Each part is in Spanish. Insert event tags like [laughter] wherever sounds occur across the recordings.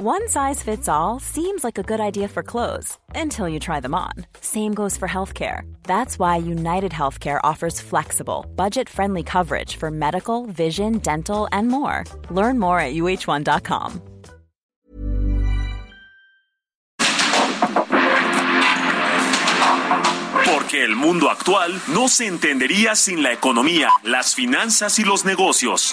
One size fits all seems like a good idea for clothes until you try them on. Same goes for healthcare. That's why United Healthcare offers flexible, budget friendly coverage for medical, vision, dental, and more. Learn more at uh1.com. Porque el mundo actual no se entendería sin la economía, las finanzas y los negocios.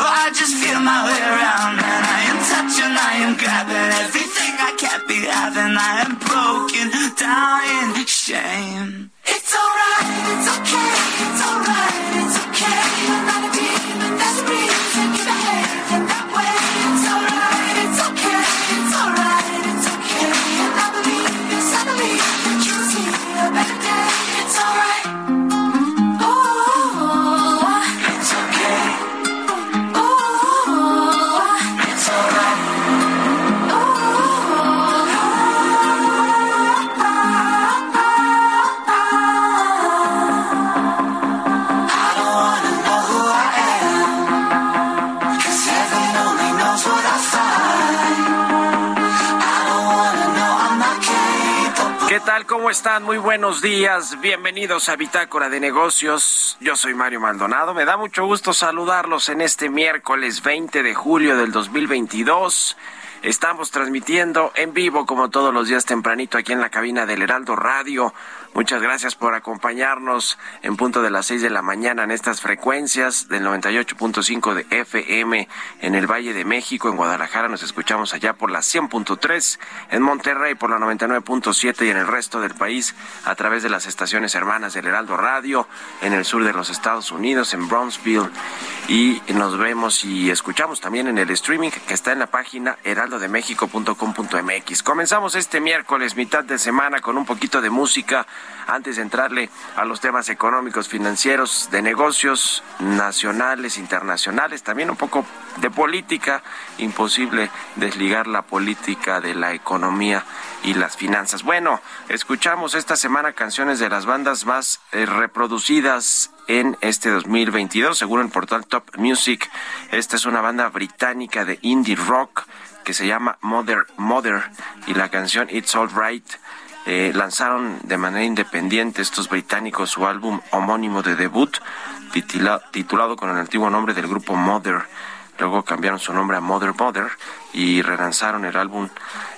So I just feel my way around, and I am touching, I am grabbing everything I can't be having. I am broken down in shame. It's alright, it's okay, it's alright, it's okay. ¿Cómo están? Muy buenos días. Bienvenidos a Bitácora de Negocios. Yo soy Mario Maldonado. Me da mucho gusto saludarlos en este miércoles 20 de julio del 2022. Estamos transmitiendo en vivo como todos los días tempranito aquí en la cabina del Heraldo Radio. Muchas gracias por acompañarnos en punto de las 6 de la mañana en estas frecuencias del 98.5 de FM en el Valle de México, en Guadalajara nos escuchamos allá por la 100.3, en Monterrey por la 99.7 y en el resto del país a través de las estaciones hermanas del Heraldo Radio, en el sur de los Estados Unidos, en Brownsville y nos vemos y escuchamos también en el streaming que está en la página heraldodemexico.com.mx. Comenzamos este miércoles, mitad de semana, con un poquito de música antes de entrarle a los temas económicos, financieros, de negocios nacionales, internacionales, también un poco de política, imposible desligar la política de la economía y las finanzas. Bueno, escuchamos esta semana canciones de las bandas más eh, reproducidas en este 2022, según el portal Top Music. Esta es una banda británica de indie rock que se llama Mother Mother y la canción It's All Right eh, lanzaron de manera independiente estos británicos su álbum homónimo de debut, titula, titulado con el antiguo nombre del grupo Mother. Luego cambiaron su nombre a Mother Mother y relanzaron el álbum,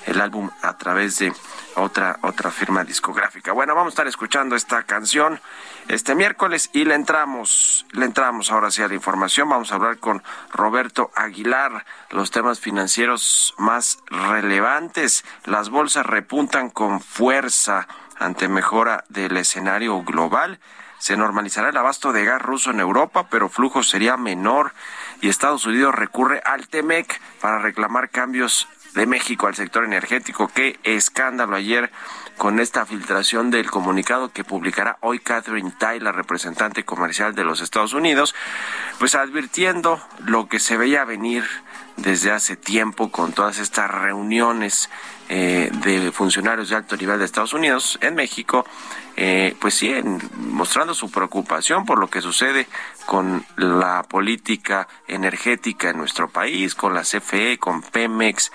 el álbum a través de otra, otra firma discográfica. Bueno, vamos a estar escuchando esta canción este miércoles y le entramos, le entramos ahora sí a la información. Vamos a hablar con Roberto Aguilar, los temas financieros más relevantes. Las bolsas repuntan con fuerza ante mejora del escenario global. Se normalizará el abasto de gas ruso en Europa, pero flujo sería menor y Estados Unidos recurre al TEMEC para reclamar cambios de México al sector energético. Qué escándalo ayer con esta filtración del comunicado que publicará hoy Catherine Tai, la representante comercial de los Estados Unidos, pues advirtiendo lo que se veía venir desde hace tiempo con todas estas reuniones eh, de funcionarios de alto nivel de Estados Unidos en México, eh, pues sí, mostrando su preocupación por lo que sucede con la política energética en nuestro país, con la CFE, con Pemex,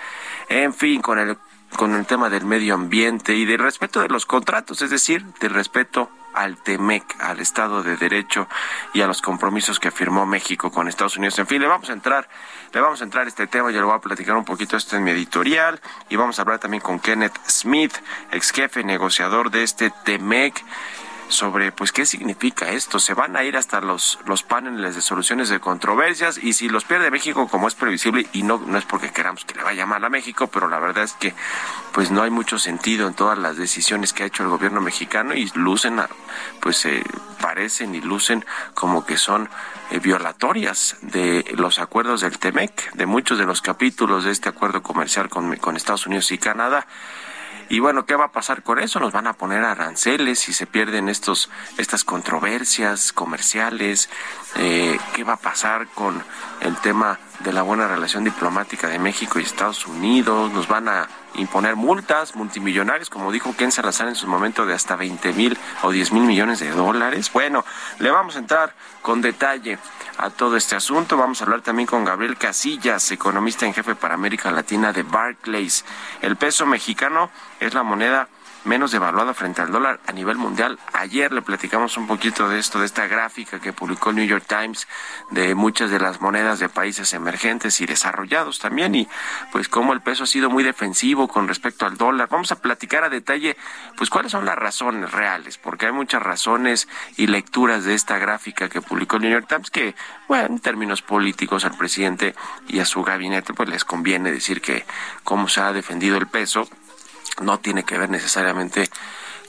en fin, con el con el tema del medio ambiente y del respeto de los contratos, es decir, del respeto al TEMEC, al Estado de Derecho y a los compromisos que firmó México con Estados Unidos. En fin, le vamos a entrar, le vamos a entrar a este tema, yo le voy a platicar un poquito esto en mi editorial y vamos a hablar también con Kenneth Smith, ex jefe negociador de este TEMEC sobre pues qué significa esto. Se van a ir hasta los, los paneles de soluciones de controversias y si los pierde México como es previsible y no, no es porque queramos que le vaya mal a México, pero la verdad es que pues no hay mucho sentido en todas las decisiones que ha hecho el gobierno mexicano y lucen, pues eh, parecen y lucen como que son eh, violatorias de los acuerdos del TEMEC, de muchos de los capítulos de este acuerdo comercial con, con Estados Unidos y Canadá. Y bueno, ¿qué va a pasar con eso? Nos van a poner aranceles si se pierden estos, estas controversias comerciales. Eh, ¿Qué va a pasar con el tema de la buena relación diplomática de México y Estados Unidos? Nos van a imponer multas multimillonarias, como dijo Ken Salazar en su momento, de hasta 20 mil o 10 mil millones de dólares. Bueno, le vamos a entrar con detalle a todo este asunto. Vamos a hablar también con Gabriel Casillas, economista en jefe para América Latina de Barclays. El peso mexicano es la moneda menos devaluada frente al dólar a nivel mundial. Ayer le platicamos un poquito de esto, de esta gráfica que publicó el New York Times de muchas de las monedas de países emergentes y desarrollados también y pues cómo el peso ha sido muy defensivo con respecto al dólar. Vamos a platicar a detalle pues cuáles son las razones reales, porque hay muchas razones y lecturas de esta gráfica que publicó el New York Times que, bueno, en términos políticos al presidente y a su gabinete pues les conviene decir que cómo se ha defendido el peso no tiene que ver necesariamente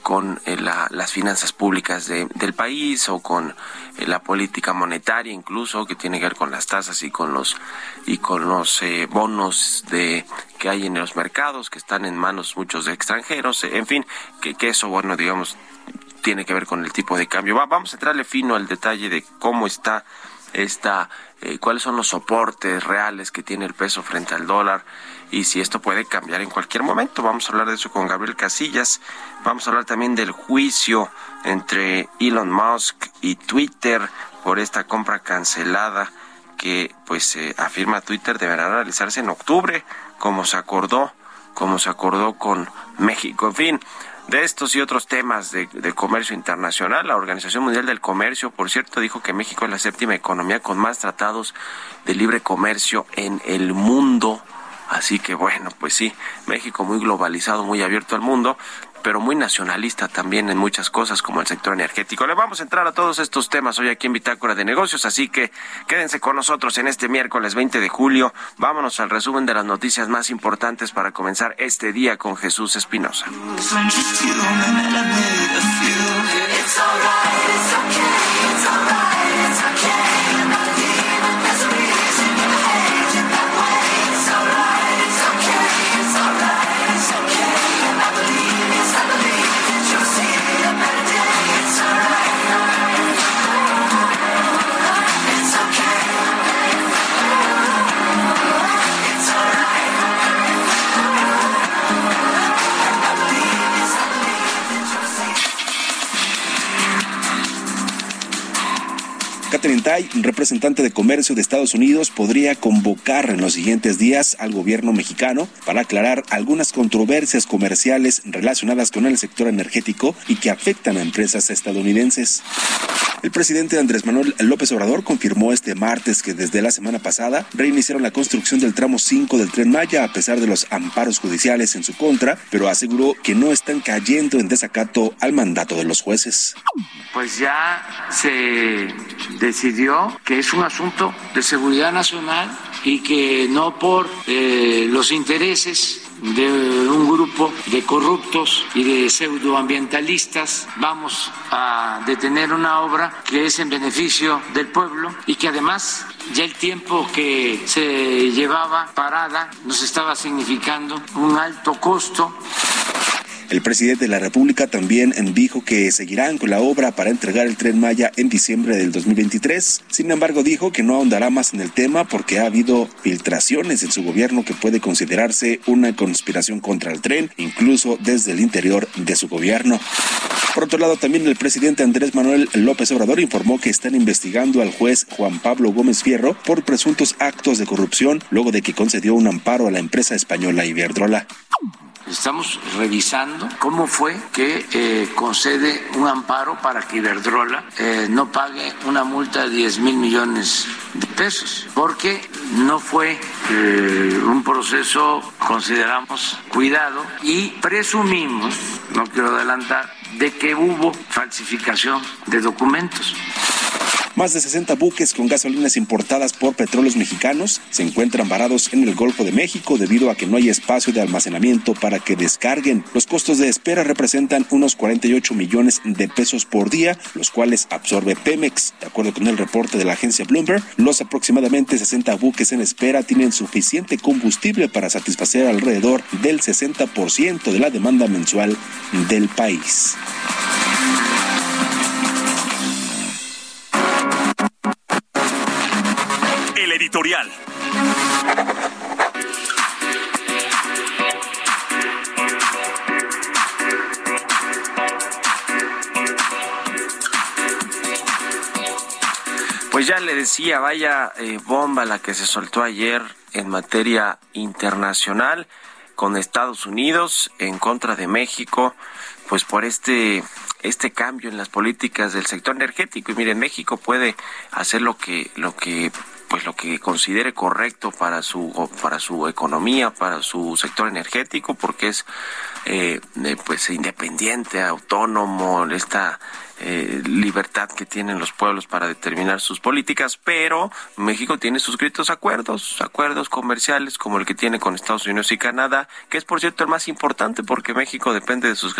con eh, las finanzas públicas del país o con eh, la política monetaria incluso que tiene que ver con las tasas y con los y con los eh, bonos de que hay en los mercados que están en manos muchos de extranjeros en fin que, que eso bueno digamos tiene que ver con el tipo de cambio. Vamos a entrarle fino al detalle de cómo está esta cuáles son los soportes reales que tiene el peso frente al dólar y si esto puede cambiar en cualquier momento. Vamos a hablar de eso con Gabriel Casillas. Vamos a hablar también del juicio entre Elon Musk y Twitter por esta compra cancelada que pues afirma Twitter deberá realizarse en octubre, como se acordó, como se acordó con México. En fin, de estos y otros temas de, comercio internacional, la Organización Mundial del Comercio, por cierto, dijo que México es la séptima economía con más tratados de libre comercio en el mundo. Así que bueno, pues sí, México muy globalizado, muy abierto al mundo, pero muy nacionalista también en muchas cosas como el sector energético. Le vamos a entrar a todos estos temas hoy aquí en Bitácora de Negocios, así que quédense con nosotros en este miércoles 20 de julio. Vámonos al resumen de las noticias más importantes para comenzar este día con Jesús Espinosa. Tai, representante de comercio de Estados Unidos, podría convocar en los siguientes días al gobierno mexicano para aclarar algunas controversias comerciales relacionadas con el sector energético y que afectan a empresas estadounidenses. El presidente Andrés Manuel López Obrador confirmó este martes que desde la semana pasada reiniciaron la construcción del tramo 5 del tren Maya a pesar de los amparos judiciales en su contra, pero aseguró que no están cayendo en desacato al mandato de los jueces. Pues ya se decidió que es un asunto de seguridad nacional y que no por eh, los intereses de un grupo de corruptos y de pseudoambientalistas vamos a detener una obra que es en beneficio del pueblo y que además ya el tiempo que se llevaba parada nos estaba significando un alto costo. El presidente de la República también dijo que seguirán con la obra para entregar el tren Maya en diciembre del 2023. Sin embargo, dijo que no ahondará más en el tema porque ha habido filtraciones en su gobierno que puede considerarse una conspiración contra el tren, incluso desde el interior de su gobierno. Por otro lado, también el presidente Andrés Manuel López Obrador informó que están investigando al juez Juan Pablo Gómez Fierro por presuntos actos de corrupción luego de que concedió un amparo a la empresa española Iberdrola. Estamos revisando cómo fue que eh, concede un amparo para que Iberdrola eh, no pague una multa de 10 mil millones de pesos, porque no fue eh, un proceso, consideramos, cuidado y presumimos, no quiero adelantar, de que hubo falsificación de documentos. Más de 60 buques con gasolinas importadas por petróleos mexicanos se encuentran varados en el Golfo de México debido a que no hay espacio de almacenamiento para que descarguen. Los costos de espera representan unos 48 millones de pesos por día, los cuales absorbe Pemex. De acuerdo con el reporte de la agencia Bloomberg, los aproximadamente 60 buques en espera tienen suficiente combustible para satisfacer alrededor del 60% de la demanda mensual del país. Pues ya le decía, vaya eh, bomba la que se soltó ayer en materia internacional con Estados Unidos en contra de México, pues por este este cambio en las políticas del sector energético. Y miren México puede hacer lo que lo que pues lo que considere correcto para su para su economía para su sector energético porque es eh, pues independiente autónomo esta eh, libertad que tienen los pueblos para determinar sus políticas, pero México tiene suscritos acuerdos, acuerdos comerciales como el que tiene con Estados Unidos y Canadá, que es por cierto el más importante porque México depende de sus,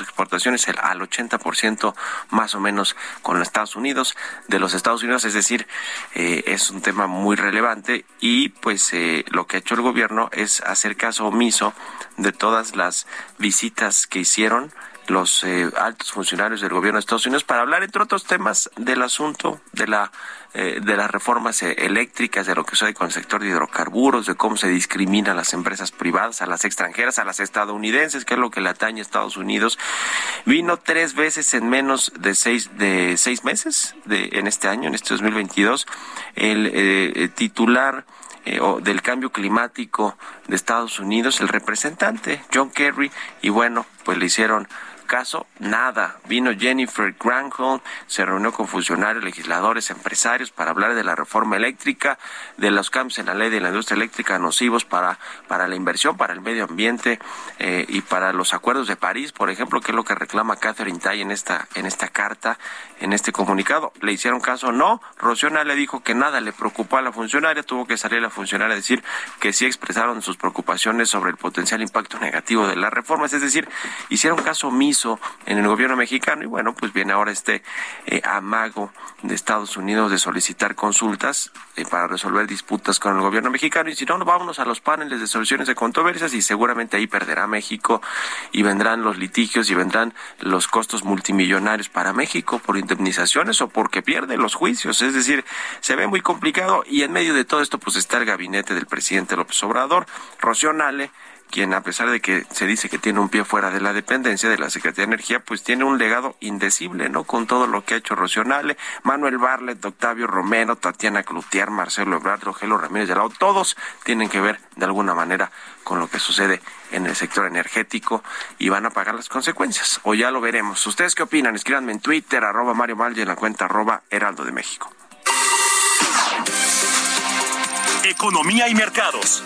exportaciones al 80% más o menos con los Estados Unidos, de los Estados Unidos, es decir, eh, es un tema muy relevante y pues eh, lo que ha hecho el gobierno es hacer caso omiso de todas las visitas que hicieron los eh, altos funcionarios del gobierno de Estados Unidos para hablar, entre otros temas, del asunto de la eh, de las reformas eh, eléctricas, de lo que sucede con el sector de hidrocarburos, de cómo se discrimina a las empresas privadas, a las extranjeras, a las estadounidenses, que es lo que le atañe a Estados Unidos. Vino tres veces en menos de seis, de seis meses de, en este año, en este 2022, el titular del cambio climático de Estados Unidos, el representante John Kerry, y bueno, pues le hicieron caso, nada. Vino Jennifer Granholm, se reunió con funcionarios, legisladores, empresarios para hablar de la reforma eléctrica, de los cambios en la ley de la industria eléctrica nocivos para, para la inversión, para el medio ambiente eh, y para los acuerdos de París, por ejemplo, que es lo que reclama Catherine Tai en esta, en esta carta, en este comunicado. ¿Le hicieron caso? No. Rociona le dijo que nada le preocupó a la funcionaria, tuvo que salir la funcionaria a decir que sí expresaron sus preocupaciones sobre el potencial impacto negativo de las reformas, es decir, hicieron caso omiso en el gobierno mexicano y bueno, pues viene ahora este eh, amago de Estados Unidos de solicitar consultas eh, para resolver disputas con el gobierno mexicano. Y si no, vámonos a los paneles de soluciones de controversias y seguramente ahí perderá México y vendrán los litigios y vendrán los costos multimillonarios para México por indemnizaciones o porque pierde los juicios, es decir, se ve muy complicado y en medio de todo esto pues está el gabinete del presidente López Obrador, Rocío quien a pesar de que se dice que tiene un pie fuera de la dependencia de la Secretaría de Energía, pues tiene un legado indecible, ¿no? Con todo lo que ha hecho Rocionale, Manuel Barlet, Octavio Romero, Tatiana Cloutier, Marcelo Ebrard, Rogelio Ramírez de Lao, todos tienen que ver de alguna manera con lo que sucede en el sector energético y van a pagar las consecuencias. O ya lo veremos. ¿Ustedes qué opinan? Escríbanme en Twitter, arroba Mario Mal en la cuenta arroba Heraldo de México. Economía y mercados.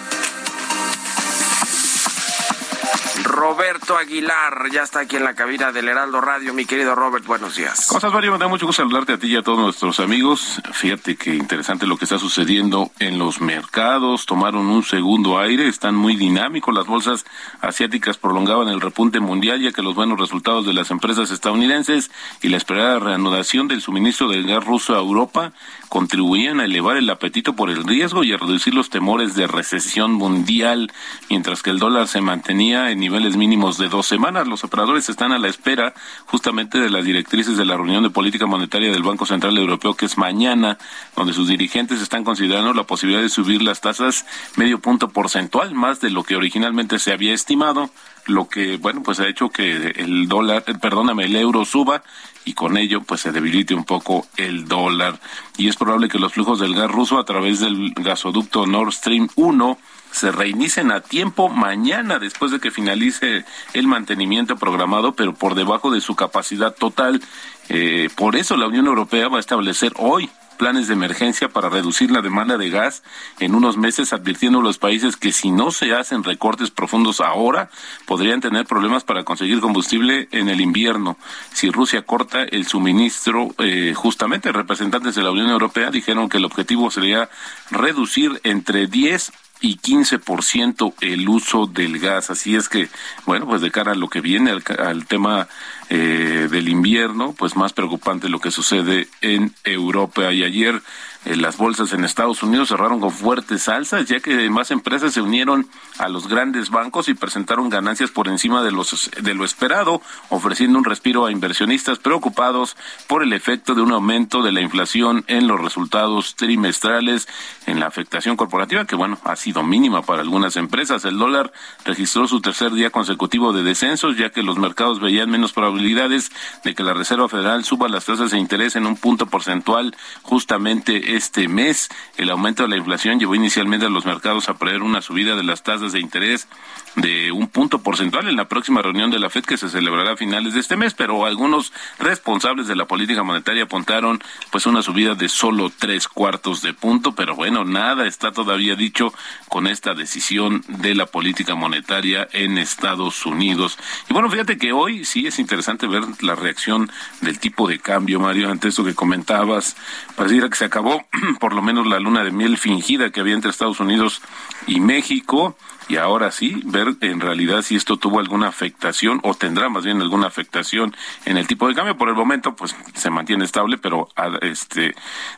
Roberto Aguilar ya está aquí en la cabina del Heraldo Radio. Mi querido Robert, buenos días. Cosas, Mario, me da mucho gusto saludarte a ti y a todos nuestros amigos. Fíjate que interesante lo que está sucediendo en los mercados. Tomaron un segundo aire, están muy dinámicos. Las bolsas asiáticas prolongaban el repunte mundial ya que los buenos resultados de las empresas estadounidenses y la esperada reanudación del suministro del gas ruso a Europa contribuían a elevar el apetito por el riesgo y a reducir los temores de recesión mundial, mientras que el dólar se mantenía en niveles mínimos de dos semanas. Los operadores están a la espera justamente de las directrices de la reunión de política monetaria del Banco Central Europeo, que es mañana, donde sus dirigentes están considerando la posibilidad de subir las tasas medio punto porcentual, más de lo que originalmente se había estimado lo que bueno pues ha hecho que el dólar perdóname el euro suba y con ello pues se debilite un poco el dólar y es probable que los flujos del gas ruso a través del gasoducto Nord Stream 1 se reinicien a tiempo mañana después de que finalice el mantenimiento programado, pero por debajo de su capacidad total. Eh, por eso la Unión Europea va a establecer hoy planes de emergencia para reducir la demanda de gas en unos meses, advirtiendo a los países que si no se hacen recortes profundos ahora, podrían tener problemas para conseguir combustible en el invierno. Si Rusia corta el suministro, eh, justamente representantes de la Unión Europea dijeron que el objetivo sería reducir entre 10 y 15% el uso del gas. Así es que, bueno, pues de cara a lo que viene, al, tema eh, del invierno, pues más preocupante lo que sucede en Europa. Y ayer eh, las bolsas en Estados Unidos cerraron con fuertes alzas, ya que más empresas se unieron a los grandes bancos y presentaron ganancias por encima de, los, de lo esperado, ofreciendo un respiro a inversionistas preocupados por el efecto de un aumento de la inflación en los resultados trimestrales, en la afectación corporativa, que bueno, ha sido mínima para algunas empresas. El dólar registró su tercer día consecutivo de descensos, ya que los mercados veían menos probabilidades de que la Reserva Federal suba las tasas de interés en un punto porcentual justamente este mes. El aumento de la inflación llevó inicialmente a los mercados a prever una subida de las tasas de interés de un punto porcentual en la próxima reunión de la FED que se celebrará a finales de este mes, pero algunos responsables de la política monetaria apuntaron pues una subida de solo tres cuartos de punto, pero bueno, nada está todavía dicho con esta decisión de la política monetaria en Estados Unidos. Y bueno, fíjate que hoy sí es interesante ver la reacción del tipo de cambio, Mario, ante eso que comentabas, pareciera que se acabó [clears throat] por lo menos la luna de miel fingida que había entre Estados Unidos y México y ahora sí ver en realidad si esto tuvo alguna afectación o tendrá más bien alguna afectación en el tipo de cambio. Por el momento, pues se mantiene estable, pero este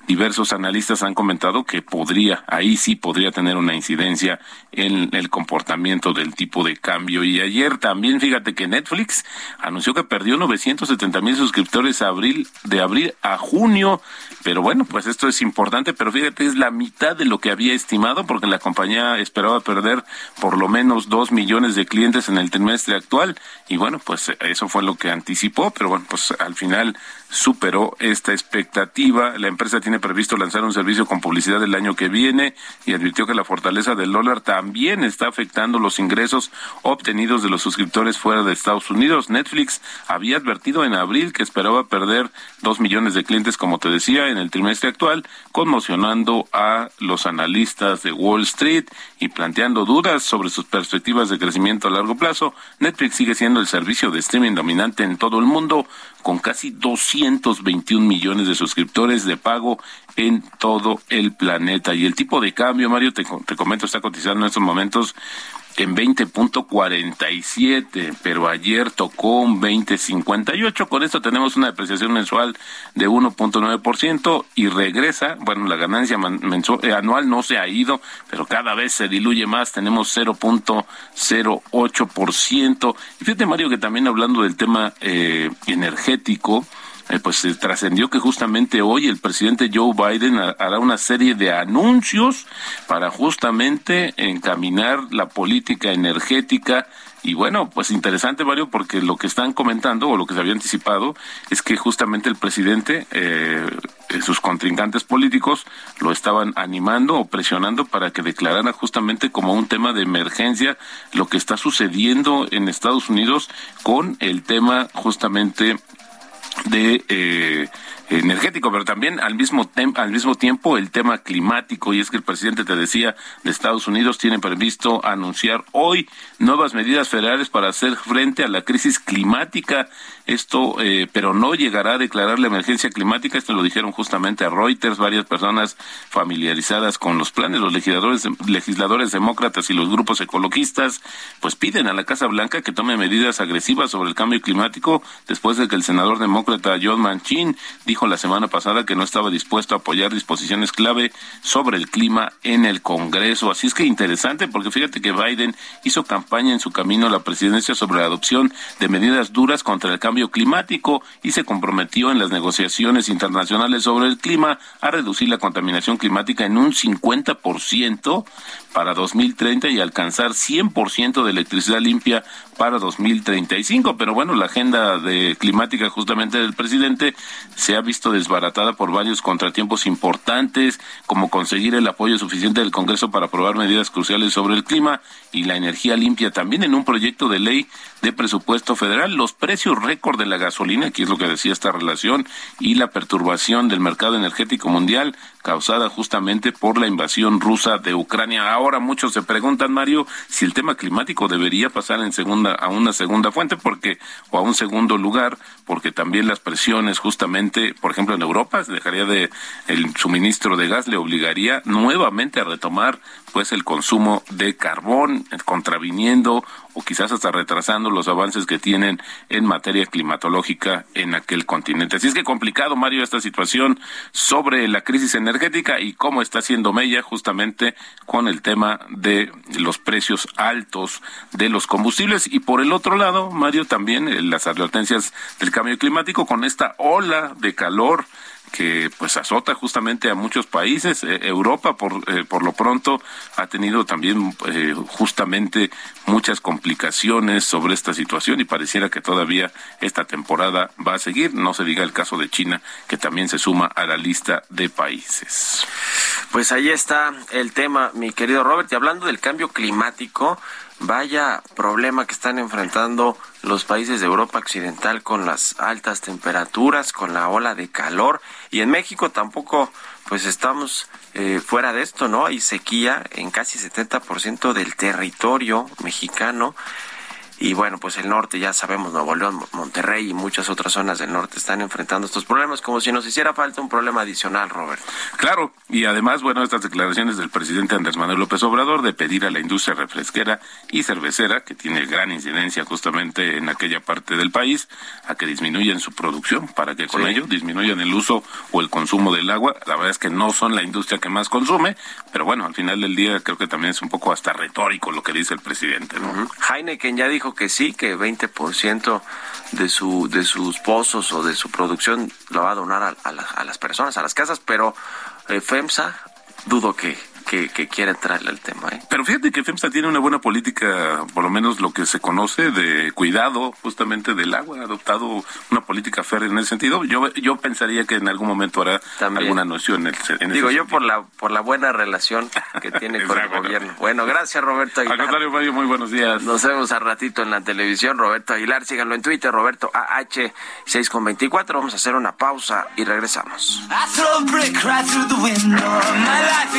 diversos analistas han comentado que podría, ahí sí podría tener una incidencia en el comportamiento del tipo de cambio. Y ayer también, fíjate que Netflix anunció que perdió 970 mil suscriptores abril, de abril a junio. Pero bueno, pues esto es importante, pero fíjate, es la mitad de lo que había estimado, porque la compañía esperaba perder por lo menos dos millones de clientes en el trimestre actual. Y bueno, pues eso fue lo que anticipó, pero bueno, pues al final superó esta expectativa. La empresa tiene previsto lanzar un servicio con publicidad el año que viene y advirtió que la fortaleza del dólar también está afectando los ingresos obtenidos de los suscriptores fuera de Estados Unidos. Netflix había advertido en abril que esperaba perder dos millones de clientes, como te decía, en el trimestre actual, conmocionando a los analistas de Wall Street y planteando dudas sobre sus perspectivas de crecimiento a largo plazo. Netflix sigue siendo el servicio de streaming dominante en todo el mundo, con casi 221 millones de suscriptores de pago en todo el planeta. Y el tipo de cambio, Mario, te, te comento, está cotizando en estos momentos en 20.47, pero ayer tocó un 20.58. Con esto tenemos una depreciación mensual de 1.9% y regresa, bueno, la ganancia mensual, eh, anual no se ha ido, pero cada vez se diluye más, tenemos 0.08%. Y fíjate, Mario, que también hablando del tema eh, energético, eh, pues se trascendió que justamente hoy el presidente Joe Biden hará una serie de anuncios para justamente encaminar la política energética. Y bueno, pues interesante, Mario, porque lo que están comentando o lo que se había anticipado es que justamente el presidente, eh, sus contrincantes políticos, lo estaban animando o presionando para que declarara justamente como un tema de emergencia lo que está sucediendo en Estados Unidos con el tema justamente de eh, energético, pero también al mismo, al mismo tiempo el tema climático. Y es que el presidente, te decía, de Estados Unidos tiene previsto anunciar hoy nuevas medidas federales para hacer frente a la crisis climática. Esto, eh, pero no llegará a declarar la emergencia climática. Esto lo dijeron justamente a Reuters, varias personas familiarizadas con los planes. Los legisladores, legisladores demócratas y los grupos ecologistas, pues piden a la Casa Blanca que tome medidas agresivas sobre el cambio climático después de que el senador demócrata John Manchin dijo dijo la semana pasada que no estaba dispuesto a apoyar disposiciones clave sobre el clima en el Congreso. Así es que interesante porque fíjate que Biden hizo campaña en su camino a la presidencia sobre la adopción de medidas duras contra el cambio climático y se comprometió en las negociaciones internacionales sobre el clima a reducir la contaminación climática en un 50% para 2030 y alcanzar 100% de electricidad limpia para 2035. Pero bueno, la agenda de climática justamente del presidente se ha visto desbaratada por varios contratiempos importantes, como conseguir el apoyo suficiente del Congreso para aprobar medidas cruciales sobre el clima y la energía limpia. También en un proyecto de ley de presupuesto federal, los precios récord de la gasolina, que es lo que decía esta relación, y la perturbación del mercado energético mundial causada justamente por la invasión rusa de Ucrania. Ahora muchos se preguntan, Mario, si el tema climático debería pasar en segunda a una segunda fuente porque o a un segundo lugar, porque también las presiones justamente, por ejemplo, en Europa se dejaría de el suministro de gas le obligaría nuevamente a retomar pues el consumo de carbón, contraviniendo o quizás hasta retrasando los avances que tienen en materia climatológica en aquel continente. Así es que complicado, Mario, esta situación sobre la crisis energética y cómo está siendo Mella justamente con el tema de los precios altos de los combustibles. Y por el otro lado, Mario, también eh, las advertencias del cambio climático con esta ola de calor que pues azota justamente a muchos países. Eh, Europa por eh, por lo pronto ha tenido también eh, justamente muchas complicaciones sobre esta situación y pareciera que todavía esta temporada va a seguir. No se diga el caso de China que también se suma a la lista de países. Pues ahí está el tema, mi querido Robert. Y hablando del cambio climático, vaya problema que están enfrentando los países de Europa Occidental con las altas temperaturas, con la ola de calor. Y en México tampoco, pues estamos eh, fuera de esto, ¿no? Hay sequía en casi 70% del territorio mexicano. Y bueno, pues el norte, ya sabemos, Nuevo León, Monterrey y muchas otras zonas del norte están enfrentando estos problemas, como si nos hiciera falta un problema adicional, Robert. Claro, y además, bueno, estas declaraciones del presidente Andrés Manuel López Obrador de pedir a la industria refresquera y cervecera, que tiene gran incidencia justamente en aquella parte del país, a que disminuyan su producción, para que con ello disminuyan el uso o el consumo del agua. La verdad es que no son la industria que más consume, pero bueno, al final del día creo que también es un poco hasta retórico lo que dice el presidente. ¿no? Heineken ya dijo que sí, que 20% de, su, de sus pozos o de su producción lo va a donar a, a, a las personas, a las casas, pero eh, FEMSA dudo que, que, que quiera entrarle al tema. ¿eh? Pero fíjate que FEMSA tiene una buena política, por lo menos lo que se conoce, de cuidado justamente del agua. Ha adoptado una política férrea en ese sentido. Yo yo pensaría que en algún momento hará También. alguna noción en, el, en Digo ese yo sentido. por la por la buena relación que [laughs] tiene con el gobierno. Bueno, gracias Roberto Al Aguilar. contrario, Mario, muy buenos días. Nos vemos al ratito en la televisión. Roberto Aguilar, síganlo en Twitter, Roberto AH 6 con 24. Vamos a hacer una pausa y regresamos. I throw a brick right through the window. My life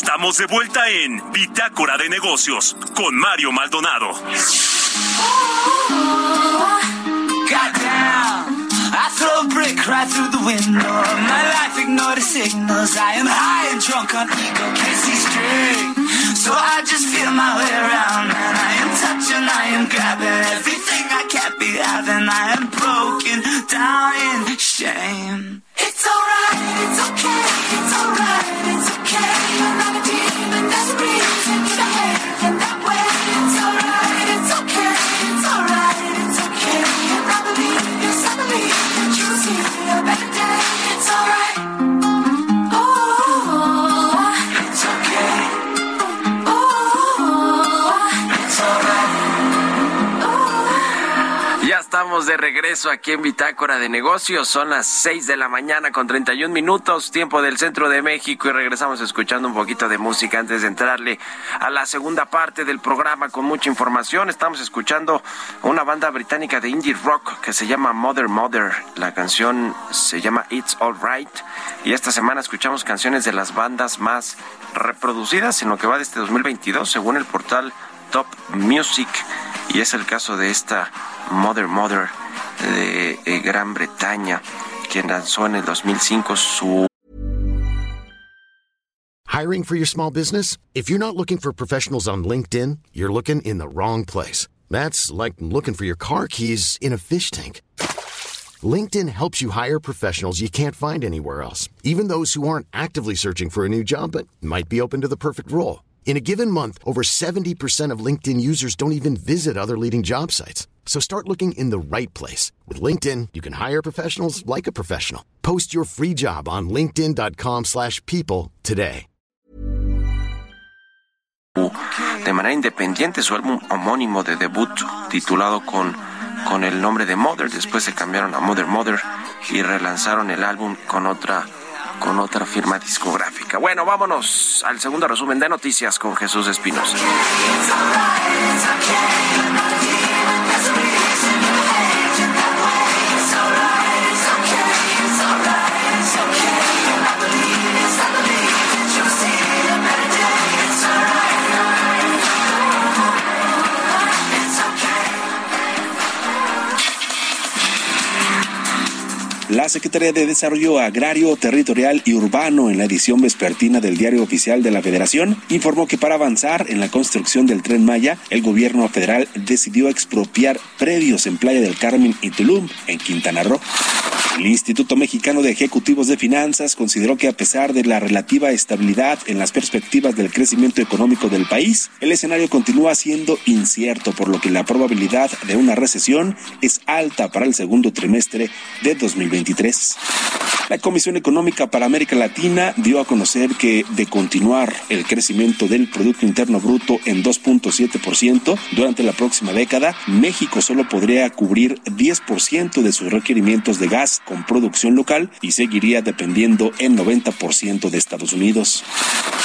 Estamos de vuelta en Bitácora de Negocios con Mario Maldonado. I throw a brick right through the window. My life ignored the signals. I am high and drunk on ego, can't see. So I just feel my way around and I am touching, I am grabbing everything I can't be having. I am broken down in shame. De regreso aquí en Bitácora de Negocios. Son las 6 de la mañana con 31 minutos, tiempo del centro de México, y regresamos escuchando un poquito de música antes de entrarle a la segunda parte del programa con mucha información. Estamos escuchando una banda británica de indie rock que se llama Mother Mother. La canción se llama It's Alright. Y esta semana escuchamos canciones de las bandas más reproducidas en lo que va de este 2022, según el portal Top Music. Y es el caso de esta Mother Mother de eh, Gran Bretaña, quien lanzó en el 2005 su Hiring for your small business? If you're not looking for professionals on LinkedIn, you're looking in the wrong place. That's like looking for your car keys in a fish tank. LinkedIn helps you hire professionals you can't find anywhere else, even those who aren't actively searching for a new job but might be open to the perfect role. In a given month, over 70% of LinkedIn users don't even visit other leading job sites. So start looking in the right place. With LinkedIn, you can hire professionals like a professional. Post your free job on linkedin.com slash people today. De manera independiente, su álbum homónimo de debut, titulado con, con el nombre de Mother, después se cambiaron a Mother Mother y relanzaron el álbum con otra con otra firma discográfica. Bueno, vámonos al segundo resumen de noticias con Jesús Espinosa. La Secretaría de Desarrollo Agrario, Territorial y Urbano, en la edición vespertina del Diario Oficial de la Federación, informó que para avanzar en la construcción del tren Maya, el gobierno federal decidió expropiar predios en Playa del Carmen y Tulum, en Quintana Roo. El Instituto Mexicano de Ejecutivos de Finanzas consideró que a pesar de la relativa estabilidad en las perspectivas del crecimiento económico del país, el escenario continúa siendo incierto, por lo que la probabilidad de una recesión es alta para el segundo trimestre de 2023. La Comisión Económica para América Latina dio a conocer que de continuar el crecimiento del Producto Interno Bruto en 2.7% durante la próxima década, México solo podría cubrir 10% de sus requerimientos de gas con producción local y seguiría dependiendo en 90% de Estados Unidos.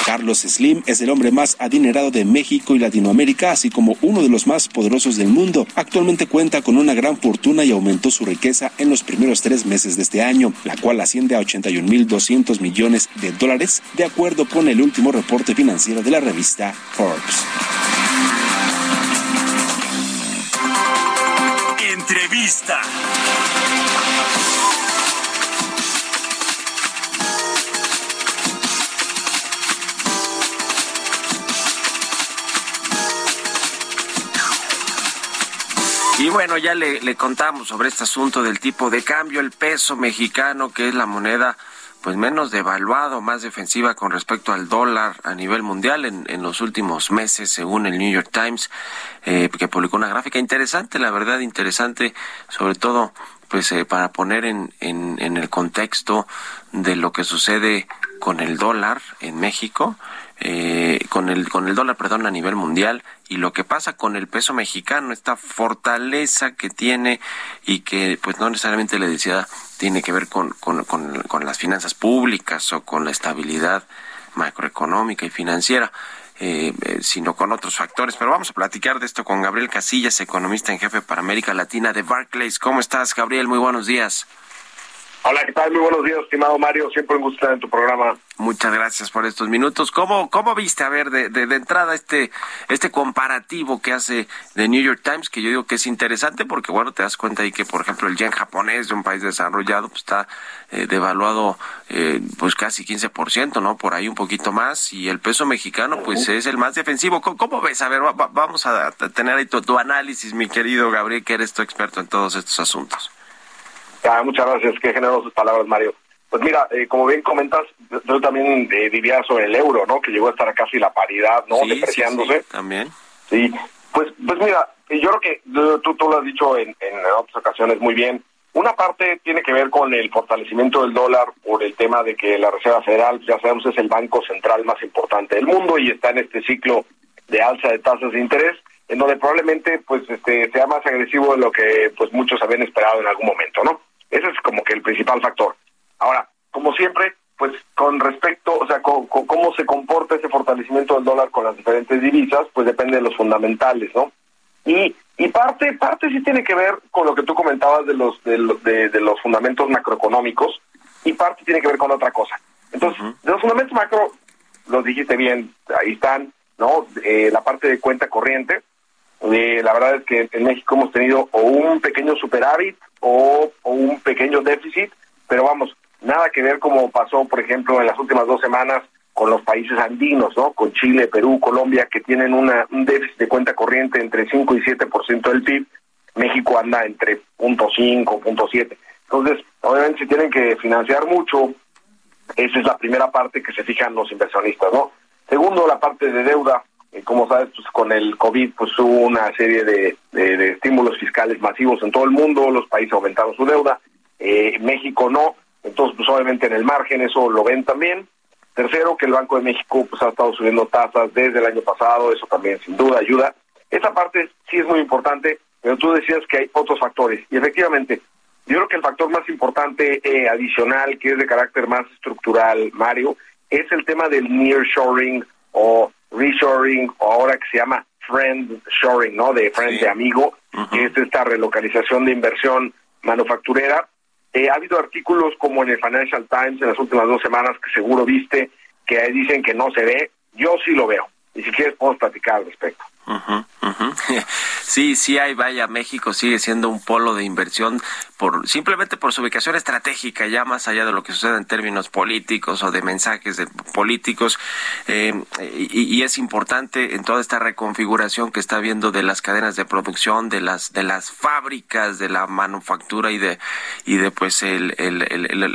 Carlos Slim es el hombre más adinerado de México y Latinoamérica, así como uno de los más poderosos del mundo. Actualmente cuenta con una gran fortuna y aumentó su riqueza en los primeros tres meses de este año, la cual asciende a 81.200 millones de dólares, de acuerdo con el último reporte financiero de la revista Forbes. Entrevista. Bueno, ya le, contamos sobre este asunto del tipo de cambio, el peso mexicano, que es la moneda pues menos devaluado, más defensiva con respecto al dólar a nivel mundial en, en los últimos meses, según el New York Times, eh, que publicó una gráfica interesante, la verdad interesante, sobre todo pues eh, para poner en, en, en el contexto de lo que sucede con el dólar en México eh, con el con el dólar, perdón, a nivel mundial y lo que pasa con el peso mexicano, esta fortaleza que tiene y que pues no necesariamente le decía tiene que ver con, con, con, con las finanzas públicas o con la estabilidad macroeconómica y financiera. Eh, eh, sino con otros factores. Pero vamos a platicar de esto con Gabriel Casillas, economista en jefe para América Latina de Barclays. ¿Cómo estás, Gabriel? Muy buenos días. Hola, ¿qué tal? Muy buenos días, estimado Mario. Siempre un gusto estar en tu programa. Muchas gracias por estos minutos. ¿Cómo, cómo viste, a ver, de, de, de, entrada este, este comparativo que hace The New York Times, que yo digo que es interesante porque, bueno, te das cuenta ahí que, por ejemplo, el yen japonés de un país desarrollado pues, está eh, devaluado eh, pues casi 15%, ¿no? Por ahí un poquito más. Y el peso mexicano, pues es el más defensivo. ¿Cómo, cómo ves? A ver, va, vamos a tener ahí tu, tu análisis, mi querido Gabriel, que eres tu experto en todos estos asuntos. Ah, muchas gracias, qué generosas palabras, Mario. Pues mira, eh, como bien comentas, yo también eh, diría sobre el euro, ¿no? Que llegó a estar a casi la paridad, ¿no? Sí, Depreciándose. Sí, sí, también. Sí, pues, pues mira, yo creo que tú, tú lo has dicho en, en otras ocasiones muy bien. Una parte tiene que ver con el fortalecimiento del dólar por el tema de que la Reserva Federal, ya sabemos, es el banco central más importante del mundo y está en este ciclo de alza de tasas de interés en donde probablemente pues este sea más agresivo de lo que pues muchos habían esperado en algún momento, ¿no? Ese es como que el principal factor. Ahora, como siempre, pues con respecto, o sea, con, con, cómo se comporta ese fortalecimiento del dólar con las diferentes divisas, pues depende de los fundamentales, ¿no? Y, y parte parte sí tiene que ver con lo que tú comentabas de los de, de, de los fundamentos macroeconómicos y parte tiene que ver con otra cosa. Entonces, uh -huh. de los fundamentos macro, los dijiste bien, ahí están, ¿no? Eh, la parte de cuenta corriente, eh, la verdad es que en México hemos tenido o un pequeño superávit o, un pequeño déficit, pero vamos, nada que ver como pasó, por ejemplo, en las últimas dos semanas con los países andinos, ¿no? Con Chile, Perú, Colombia, que tienen una, un déficit de cuenta corriente entre 5 y 7% del PIB. México anda entre 0.5, 0.7. Entonces, obviamente, si tienen que financiar mucho, esa es la primera parte que se fijan los inversionistas, ¿no? Segundo, la parte de deuda. Eh, como sabes, pues con el COVID pues hubo una serie de, de, estímulos fiscales masivos en todo el mundo, los países aumentaron su deuda, eh, México no, entonces pues obviamente en el margen eso lo ven también. Tercero, que el Banco de México pues ha estado subiendo tasas desde el año pasado, eso también sin duda ayuda. Esa parte sí es muy importante, pero tú decías que hay otros factores y efectivamente yo creo que el factor más importante eh, adicional, que es de carácter más estructural, Mario, es el tema del nearshoring o reshoring, o ahora que se llama friend shoring, ¿no? De friend de amigo, que es esta relocalización de inversión manufacturera. Eh, ha habido artículos como en el Financial Times en las últimas dos semanas que seguro viste que dicen que no se ve. Yo sí lo veo. Y si quieres podemos platicar al respecto. [laughs] Sí, sí hay, vaya, México sigue siendo un polo de inversión por simplemente por su ubicación estratégica, ya más allá de lo que sucede en términos políticos o de mensajes de políticos, eh, y, es importante en toda esta reconfiguración que está habiendo de las cadenas de producción, de las de las fábricas, de la manufactura y de y de pues el,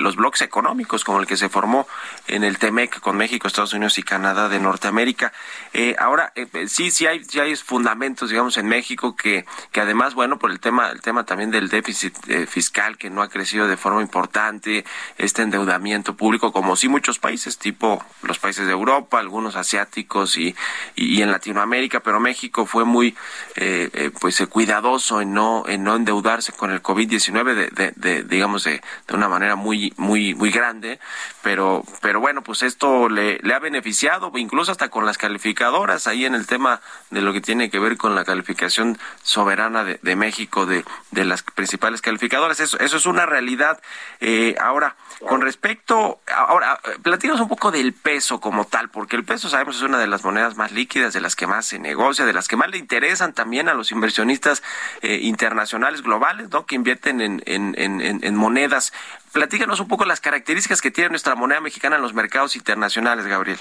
los bloques económicos como el que se formó en el Temec con México, Estados Unidos y Canadá de Norteamérica. Eh, ahora eh, sí, sí hay hay fundamentos, digamos, en México que, además, bueno, por el tema, el tema también del déficit eh, fiscal que no ha crecido de forma importante, este endeudamiento público, como sí muchos países, tipo los países de Europa, algunos asiáticos y, y, en Latinoamérica, pero México fue muy, eh, eh, pues, cuidadoso en no, en no endeudarse con el COVID-19 de, de, de, digamos, de, de una manera muy, muy, muy grande, pero, pero bueno, pues esto le ha beneficiado, incluso hasta con las calificadoras ahí en el tema de lo que tiene que ver con la calificación soberana de, México de, de, las principales calificadoras. Eso, eso es una realidad. Eh, ahora, con respecto, ahora, platícanos un poco del peso como tal, porque el peso sabemos es una de las monedas más líquidas, de las que más se negocia, de las que más le interesan también a los inversionistas eh, internacionales globales, ¿no? Que invierten en, en, en, en monedas. Platícanos un poco las características que tiene nuestra moneda mexicana en los mercados internacionales, Gabriel.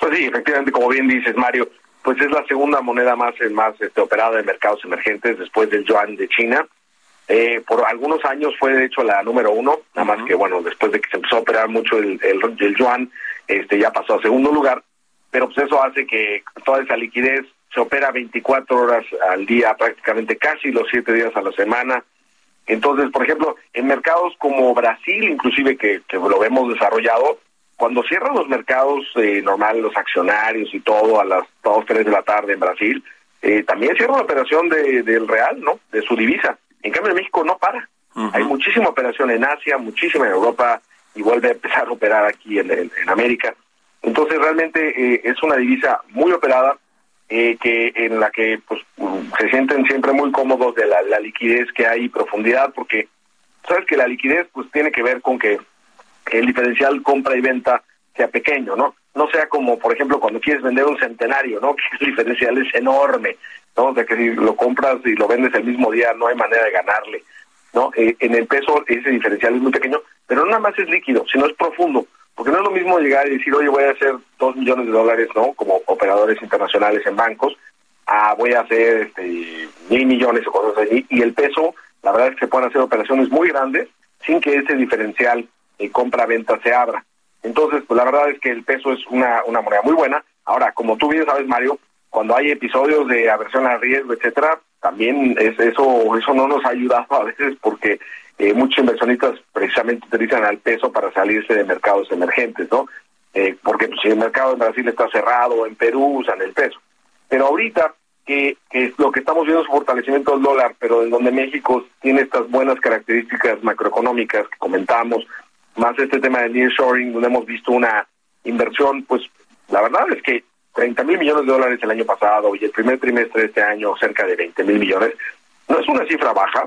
Pues sí, efectivamente, como bien dices, Mario, pues es la segunda moneda más más este, operada en mercados emergentes después del yuan de China. Eh, por algunos años fue de hecho la número uno, nada más que bueno, después de que se empezó a operar mucho el, el, yuan, este ya pasó a segundo lugar, pero pues eso hace que toda esa liquidez se opera 24 horas al día, prácticamente casi los 7 días a la semana. Entonces, por ejemplo, en mercados como Brasil, inclusive que, que lo hemos desarrollado, cuando cierran los mercados eh, normal, los accionarios y todo a las 2, 3 de la tarde en Brasil, eh, también cierra la operación de, del real, ¿no? De su divisa. En cambio, en México no para. Hay muchísima operación en Asia, muchísima en Europa y vuelve a empezar a operar aquí en, en, América. Entonces, realmente eh, es una divisa muy operada eh, que en la que pues se sienten siempre muy cómodos de la, la liquidez que hay y profundidad, porque sabes que la liquidez pues tiene que ver con que el diferencial compra y venta sea pequeño, ¿no? No sea como, por ejemplo, cuando quieres vender un centenario, ¿no? [laughs] Que el diferencial es enorme, ¿no? O sea, que si lo compras y lo vendes el mismo día no hay manera de ganarle, ¿no? Eh, en el peso ese diferencial es muy pequeño, pero no nada más es líquido, sino es profundo, porque no es lo mismo llegar y decir, oye, voy a hacer dos millones de dólares, ¿no? Como operadores internacionales en bancos, a voy a hacer este, mil millones o cosas así, y el peso, la verdad es que se pueden hacer operaciones muy grandes sin que ese diferencial compra-venta se abra. Entonces, pues la verdad es que el peso es una, una moneda muy buena. Ahora, como tú bien sabes, Mario, cuando hay episodios de aversión al riesgo, etcétera, también es eso eso no nos ha ayudado [laughs] a veces porque eh, muchos inversionistas precisamente utilizan al peso para salirse de mercados emergentes, ¿no? Eh, porque pues, si el mercado en Brasil está cerrado, en Perú usan el peso. Pero ahorita que, que lo que estamos viendo es fortalecimiento del dólar, pero en donde México tiene estas buenas características macroeconómicas que comentamos, más este tema de nearshoring, donde hemos visto una inversión, pues la verdad es que 30 mil millones de dólares el año pasado y el primer trimestre de este año cerca de 20 mil millones, no es una cifra baja,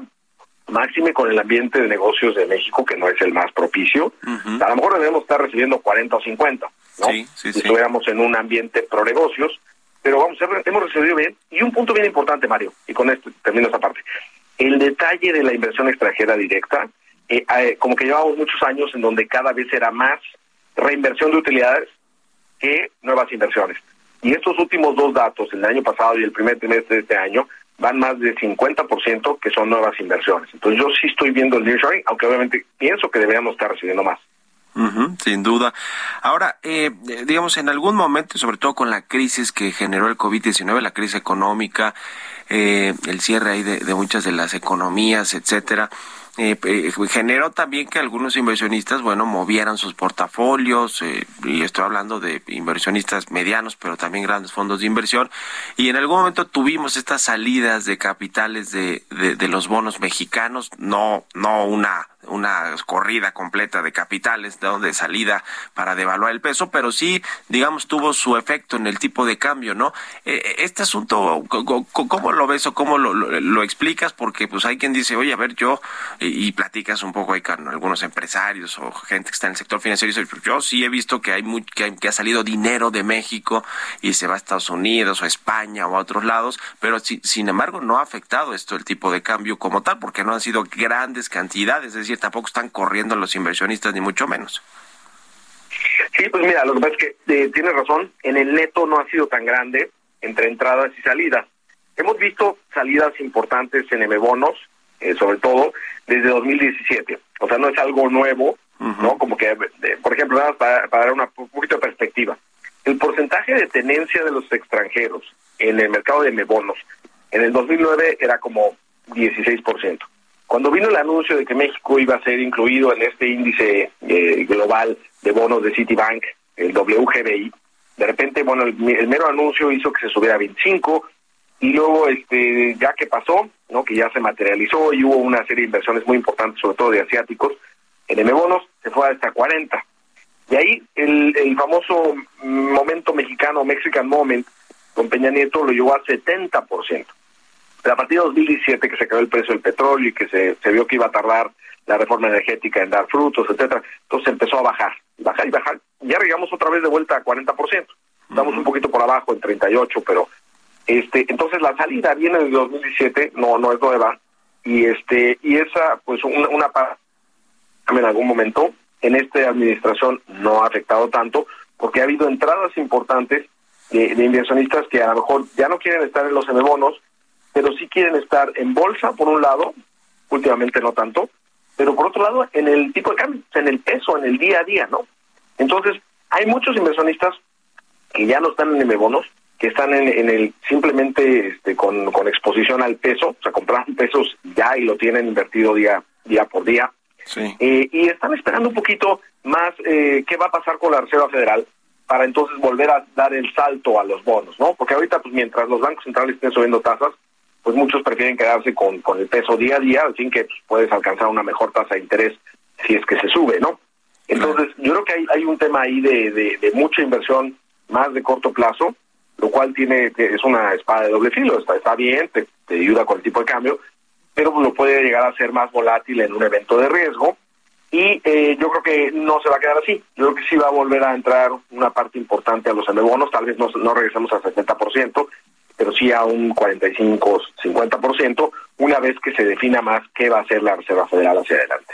máxime con el ambiente de negocios de México, que no es el más propicio. A lo mejor debemos estar recibiendo 40 o 50, ¿no? si estuviéramos en un ambiente pro negocios, pero vamos, hemos recibido bien. Y un punto bien importante, Mario, y con esto termino esta parte. El detalle de la inversión extranjera directa eh, eh, como que llevamos muchos años en donde cada vez era más reinversión de utilidades que nuevas inversiones. Y estos últimos dos datos, el año pasado y el primer trimestre de este año, van más del 50% que son nuevas inversiones. Entonces yo sí estoy viendo el nearshoring, aunque obviamente pienso que deberíamos estar recibiendo más. sin duda. Ahora, eh, digamos, en algún momento, sobre todo con la crisis que generó el COVID-19, la crisis económica, eh, el cierre ahí de, de, muchas de las economías, etcétera, eh, eh, generó también que algunos inversionistas, bueno, movieran sus portafolios, eh, y estoy hablando de inversionistas medianos, pero también grandes fondos de inversión, y en algún momento tuvimos estas salidas de capitales de, de, de los bonos mexicanos, no, no una una corrida completa de capitales de salida para devaluar el peso, pero sí, digamos, tuvo su efecto en el tipo de cambio, ¿no? Eh, eh, este asunto, ¿cómo lo ves o cómo lo, lo, explicas? Porque pues hay quien dice, oye, a ver, yo, y, platicas un poco ahí con algunos empresarios o gente que está en el sector financiero, y dice, yo sí he visto que hay, muy, que, ha salido dinero de México y se va a Estados Unidos o a España o a otros lados, pero sin embargo no ha afectado esto el tipo de cambio como tal, porque no han sido grandes cantidades, es decir, tampoco están corriendo los inversionistas, ni mucho menos. Sí, pues mira, lo que pasa es que eh, tienes razón, en el neto no ha sido tan grande entre entradas y salidas. Hemos visto salidas importantes en M-Bonos, eh, sobre todo desde 2017. O sea, no es algo nuevo, ¿no? Como que, por ejemplo, para, para dar una, un poquito de perspectiva. El porcentaje de tenencia de los extranjeros en el mercado de M-Bonos en el 2009 era como 16%. Cuando vino el anuncio de que México iba a ser incluido en este índice eh, global de bonos de Citibank, el WGBI, de repente, bueno, el, mero anuncio hizo que se subiera a 25 y luego, este, ya que pasó, ¿no? Que ya se materializó y hubo una serie de inversiones muy importantes, sobre todo de asiáticos, en M-Bonos se fue hasta 40. Y ahí el, el famoso momento mexicano, Mexican Moment, con Peña Nieto lo llevó a 70% a partir de 2017 que se creó el precio del petróleo y que se, se vio que iba a tardar la reforma energética en dar frutos, etcétera, entonces empezó a bajar, bajar y bajar. Ya llegamos otra vez de vuelta a 40%. Estamos un poquito por abajo en 38, pero este entonces la salida viene de 2017, no no es nueva y este y esa pues una, una en algún momento en esta administración no ha afectado tanto porque ha habido entradas importantes de, de inversionistas que a lo mejor ya no quieren estar en los bonos pero sí quieren estar en bolsa, por un lado, últimamente no tanto, pero por otro lado, en el tipo de cambio, en el peso, en el día a día, ¿no? Entonces, hay muchos inversionistas que ya no están en M-bonos, que están en, el simplemente este, con, con exposición al peso, o sea, compraron pesos ya y lo tienen invertido día, día por día. Sí. Eh, y están esperando un poquito más eh, qué va a pasar con la Reserva Federal para entonces volver a dar el salto a los bonos, ¿no? Porque ahorita, pues mientras los bancos centrales estén subiendo tasas, pues muchos prefieren quedarse con, con el peso día a día, así que pues, puedes alcanzar una mejor tasa de interés si es que se sube, ¿no? Entonces, yo creo que hay, hay un tema ahí de, de, mucha inversión más de corto plazo, lo cual tiene es una espada de doble filo, está, está bien, te, te ayuda con el tipo de cambio, pero lo puede llegar a ser más volátil en un evento de riesgo, y eh, yo creo que no se va a quedar así. Yo creo que sí va a volver a entrar una parte importante a los bonos, tal vez no, no regresemos al 70%, pero sí a un 45-50%, una vez que se defina más qué va a hacer la Reserva Federal hacia adelante.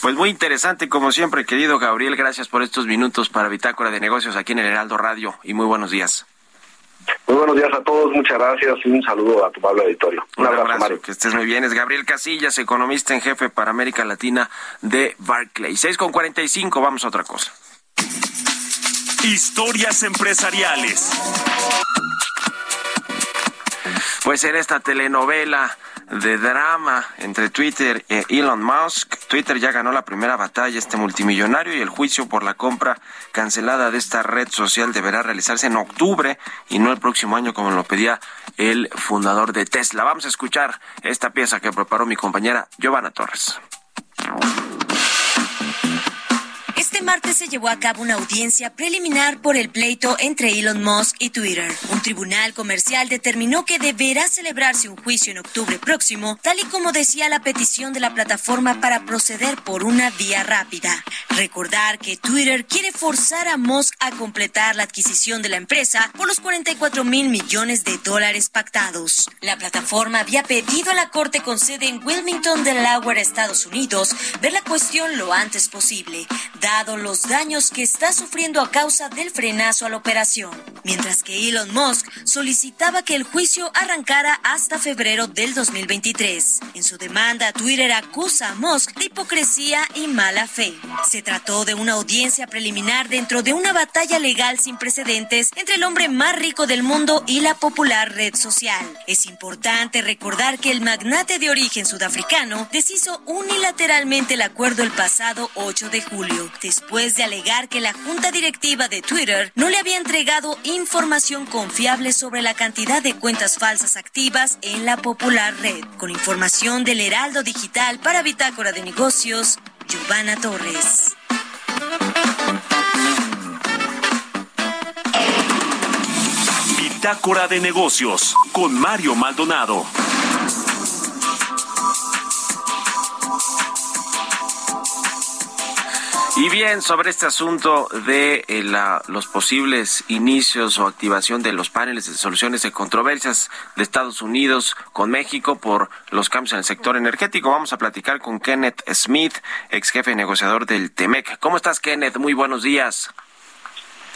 Pues muy interesante, como siempre, querido Gabriel, gracias por estos minutos para Bitácora de Negocios aquí en el Heraldo Radio y muy buenos días. Muy buenos días a todos, muchas gracias y un saludo a tu Pablo Auditorio. Un, abrazo, Mario. que estés muy bien. Es Gabriel Casillas, economista en jefe para América Latina de Barclays. 6 con 45, vamos a otra cosa. Historias empresariales. Pues en esta telenovela de drama entre Twitter e Elon Musk. Twitter ya ganó la primera batalla, este multimillonario, y el juicio por la compra cancelada de esta red social deberá realizarse en octubre y no el próximo año como lo pedía el fundador de Tesla. Vamos a escuchar esta pieza que preparó mi compañera Giovanna Torres. Este martes se llevó a cabo una audiencia preliminar por el pleito entre Elon Musk y Twitter. Un tribunal comercial determinó que deberá celebrarse un juicio en octubre próximo, tal y como decía la petición de la plataforma para proceder por una vía rápida. Recordar que Twitter quiere forzar a Musk a completar la adquisición de la empresa por los 44 mil millones de dólares pactados. La plataforma había pedido a la corte con sede en Wilmington, Delaware, Estados Unidos, ver la cuestión lo antes posible, dado los daños que está sufriendo a causa del frenazo a la operación. mientras que Elon Musk solicitaba que el juicio arrancara hasta febrero del 2023. En su demanda, Twitter acusa a Musk de hipocresía y mala fe. Se trató de una audiencia preliminar dentro de una batalla legal sin precedentes entre el hombre más rico del mundo y la popular red social. Es importante recordar que el magnate de origen sudafricano deshizo unilateralmente el acuerdo el pasado 8 de julio, después de alegar que la junta directiva de Twitter no le había entregado información confiable sobre la cantidad de cuentas falsas activas en la popular red. Con información del Heraldo Digital para Bitácora de Negocios, Giovanna Torres. Bitácora de Negocios con Mario Maldonado. Y bien, sobre este asunto de eh, la, los posibles inicios o activación de los paneles de soluciones de controversias de Estados Unidos con México por los cambios en el sector energético, vamos a platicar con Kenneth Smith, ex jefe negociador del TEMEC. ¿Cómo estás, Kenneth? Muy buenos días.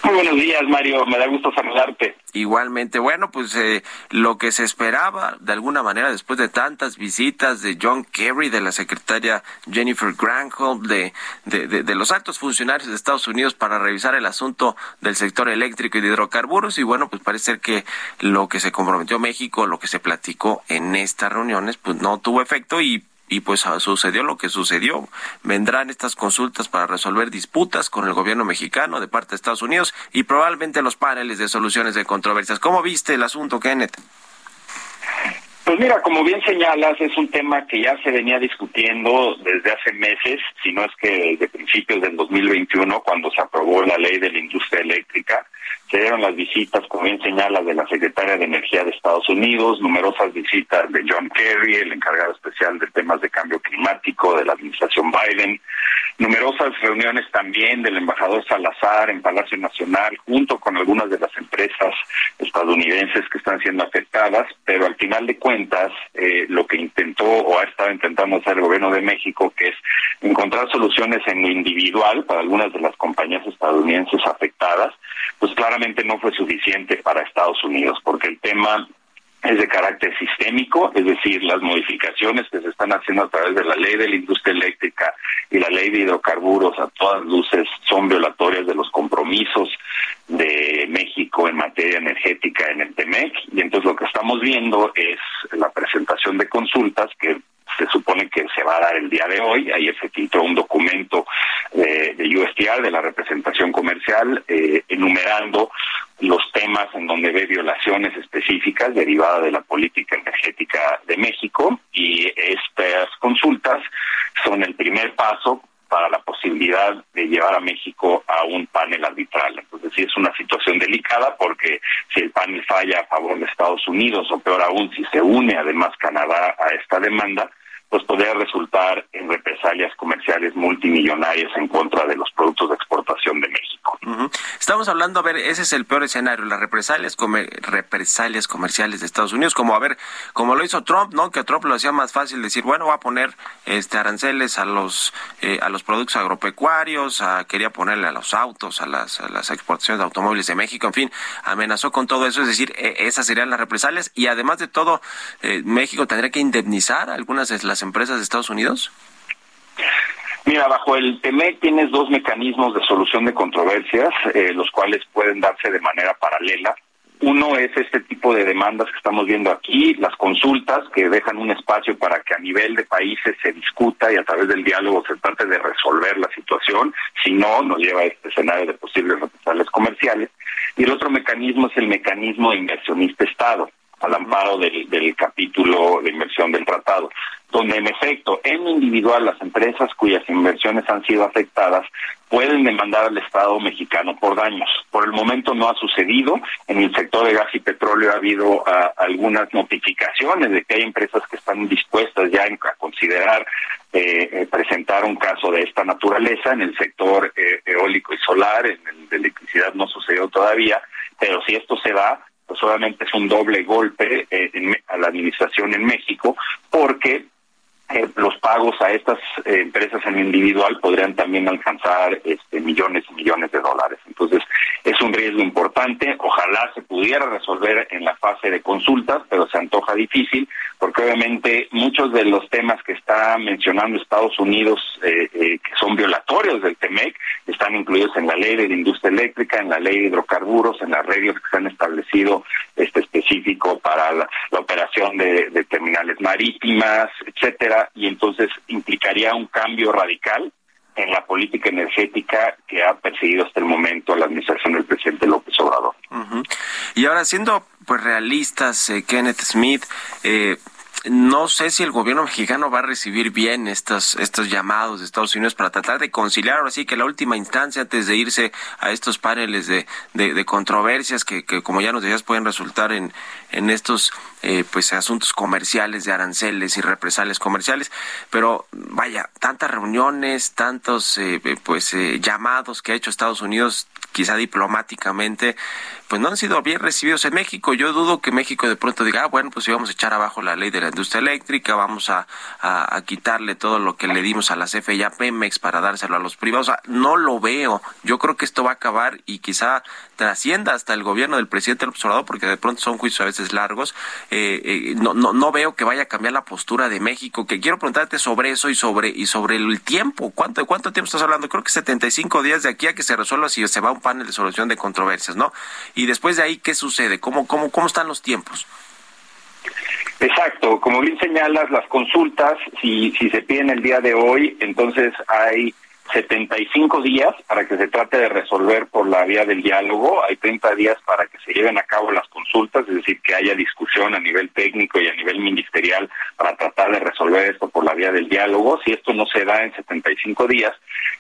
Muy buenos días, Mario. Me da gusto saludarte. Igualmente, bueno, pues eh, lo que se esperaba de alguna manera después de tantas visitas de John Kerry, de la secretaria Jennifer Granholm, de, de, de, de, los altos funcionarios de Estados Unidos para revisar el asunto del sector eléctrico y de hidrocarburos. Y bueno, pues parece ser que lo que se comprometió México, lo que se platicó en estas reuniones, pues no tuvo efecto y y pues ah, sucedió lo que sucedió. Vendrán estas consultas para resolver disputas con el gobierno mexicano de parte de Estados Unidos y probablemente los paneles de soluciones de controversias. ¿Cómo viste el asunto, Kenneth? Pues mira, como bien señalas, es un tema que ya se venía discutiendo desde hace meses, si no es que desde principios del 2021, cuando se aprobó la ley de la industria eléctrica. Se dieron las visitas, como bien señala, de la secretaria de Energía de Estados Unidos, numerosas visitas de John Kerry, el encargado especial de temas de cambio climático de la administración Biden, numerosas reuniones también del embajador Salazar en Palacio Nacional, junto con algunas de las empresas estadounidenses que están siendo afectadas, pero al final de cuentas, eh, lo que intentó o ha estado intentando hacer el gobierno de México, que es encontrar soluciones en lo individual para algunas de las compañías estadounidenses afectadas, pues claramente no fue suficiente para Estados Unidos, porque el tema es de carácter sistémico, es decir, las modificaciones que se están haciendo a través de la ley de la industria eléctrica y la ley de hidrocarburos a todas luces son violatorias de los compromisos de México en materia energética en el TEMEC. Y entonces lo que estamos viendo es la presentación de consultas que se supone que se va a dar el día de hoy. Ayer se filtró un documento eh, de USTR, de la representación comercial, eh, enumerando los temas en donde ve violaciones específicas derivadas de la política energética de México y estas consultas son el primer paso para la posibilidad de llevar a México a un panel arbitral. Entonces sí es una situación delicada porque si el panel falla a favor de Estados Unidos o peor aún si se une además Canadá a esta demanda, pues podría resultar en represalias comerciales multimillonarias en contra de los productos de exportación de México. Estamos hablando, a ver, ese es el peor escenario, las represalias, represalias comerciales de Estados Unidos, como a ver, como lo hizo Trump, ¿no? Que Trump lo hacía más fácil decir, bueno, va a poner este aranceles a los eh, a los productos agropecuarios, a, quería ponerle a los autos, a las, a las exportaciones de automóviles de México, en fin, amenazó con todo eso, es decir, e, esas serían las represalias y además de todo, eh, México tendría que indemnizar algunas de las empresas de Estados Unidos. Mira, bajo el TEMEC tienes dos mecanismos de solución de controversias, eh, los cuales pueden darse de manera paralela. Uno es este tipo de demandas que estamos viendo aquí, las consultas que dejan un espacio para que a nivel de países se discuta y a través del diálogo se trate de resolver la situación, si no, nos lleva a este escenario de posibles represalias comerciales. Y el otro mecanismo es el mecanismo de inversionista Estado al amparo del, del capítulo de inversión del tratado donde en efecto, en individual, las empresas cuyas inversiones han sido afectadas pueden demandar al Estado mexicano por daños. Por el momento no ha sucedido. En el sector de gas y petróleo ha habido uh, algunas notificaciones de que hay empresas que están dispuestas ya a considerar eh, eh, presentar un caso de esta naturaleza. En el sector eh, eólico y solar, en el de electricidad no sucedió todavía, pero si esto se da, pues obviamente es un doble golpe eh, a la administración en México, porque eh, los pagos a estas eh, empresas en individual podrían también alcanzar este, millones y millones de dólares. Entonces, es un riesgo importante. Ojalá se pudiera resolver en la fase de consultas, pero se antoja difícil, porque obviamente muchos de los temas que está mencionando Estados Unidos, eh, eh, que son violatorios del TEMEC, están incluidos en la ley de la industria eléctrica, en la ley de hidrocarburos, en las reglas que se han establecido este específico para la, operación de, de terminales marítimas, etcétera, y entonces implicaría un cambio radical en la política energética que ha perseguido hasta el momento la administración del presidente López Obrador. Y ahora, siendo pues realistas, eh, Kenneth Smith, eh, no sé si el gobierno mexicano va a recibir bien estos, estos llamados de Estados Unidos para tratar de conciliar, ahora sí que la última instancia antes de irse a estos paneles de, de, controversias que, que, como ya nos decías, pueden resultar en, en estos eh, pues asuntos comerciales de aranceles y represalias comerciales. Pero vaya tantas reuniones tantos eh, pues eh, llamados que ha hecho Estados Unidos quizá diplomáticamente pues no han sido bien recibidos en México. Yo dudo que México de pronto diga, ah, bueno, pues íbamos a echar abajo la ley de la industria eléctrica, vamos a, a, quitarle todo lo que le dimos a la CFE y a Pemex para dárselo a los privados. O sea, no lo veo. Yo creo que esto va a acabar y quizá trascienda hasta el gobierno del presidente López Obrador, porque de pronto son juicios a veces largos. Eh, eh, no, no, no veo que vaya a cambiar la postura de México. Que quiero preguntarte sobre eso y sobre y sobre el tiempo. ¿Cuánto, cuánto tiempo estás hablando? Creo que 75 días de aquí a que se resuelva si se va a un panel de solución de controversias, ¿no? Y después de ahí, ¿qué sucede? ¿Cómo, cómo, cómo están los tiempos? Exacto, como bien señalas, las consultas, si, si se piden el día de hoy, entonces hay 75 días para que se trate de resolver por la vía del diálogo, hay 30 días para que se lleven a cabo las consultas, es decir, que haya discusión a nivel técnico y a nivel ministerial para tratar de resolver esto por la vía del diálogo. Si esto no se da en 75 días,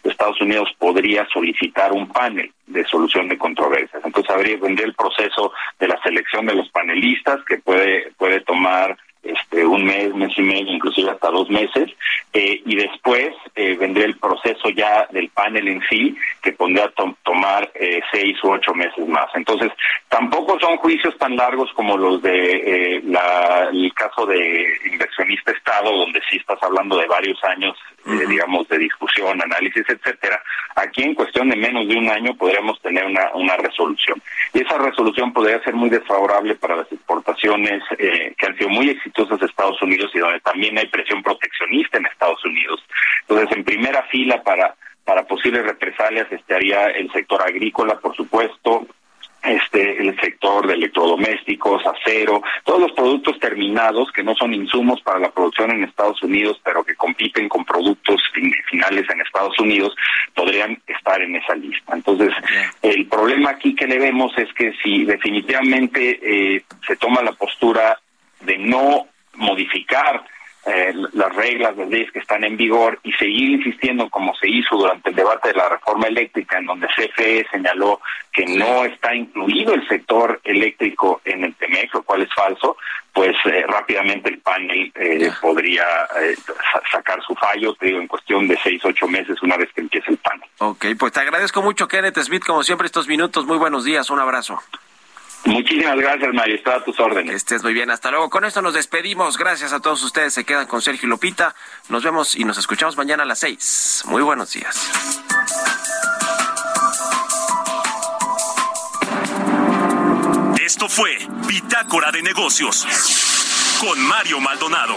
Estados Unidos podría solicitar un panel de solución de controversias. Entonces habría vendría el proceso de la selección de los panelistas que puede puede tomar este, un mes, mes y medio, inclusive hasta dos meses, eh, y después eh, vendría el proceso ya del panel en sí, que pondría a tomar eh, seis u ocho meses más. Entonces, tampoco son juicios tan largos como los de la, el caso de inversionista Estado, donde sí estás hablando de varios años, digamos, de discusión, análisis, etcétera. Aquí, en cuestión de menos de un año, podríamos tener una, una resolución. Y esa resolución podría ser muy desfavorable para las exportaciones que han sido muy exitosas de Estados Unidos y donde también hay presión proteccionista en Estados Unidos. Entonces, en primera fila para para posibles represalias estaría el sector agrícola, por supuesto, este el sector de electrodomésticos, acero, todos los productos terminados que no son insumos para la producción en Estados Unidos, pero que compiten con productos finales en Estados Unidos, podrían estar en esa lista. Entonces, el problema aquí que le vemos es que si definitivamente eh, se toma la postura de no modificar eh, las reglas, las leyes que están en vigor y seguir insistiendo como se hizo durante el debate de la reforma eléctrica, en donde CFE señaló que no está incluido el sector eléctrico en el TEMEC, lo cual es falso, pues eh, rápidamente el panel eh, podría sacar su fallo, te digo, en cuestión de seis, ocho meses una vez que empiece el panel. Ok, pues te agradezco mucho, Kenneth Smith, como siempre, estos minutos. Muy buenos días, un abrazo. Muchísimas gracias, Mario. Está a tus órdenes. estés muy bien. Hasta luego. Con esto nos despedimos. Gracias a todos ustedes. Se quedan con Sergio Lopita. Nos vemos y nos escuchamos mañana a las seis. Muy buenos días. Esto fue Bitácora de Negocios con Mario Maldonado.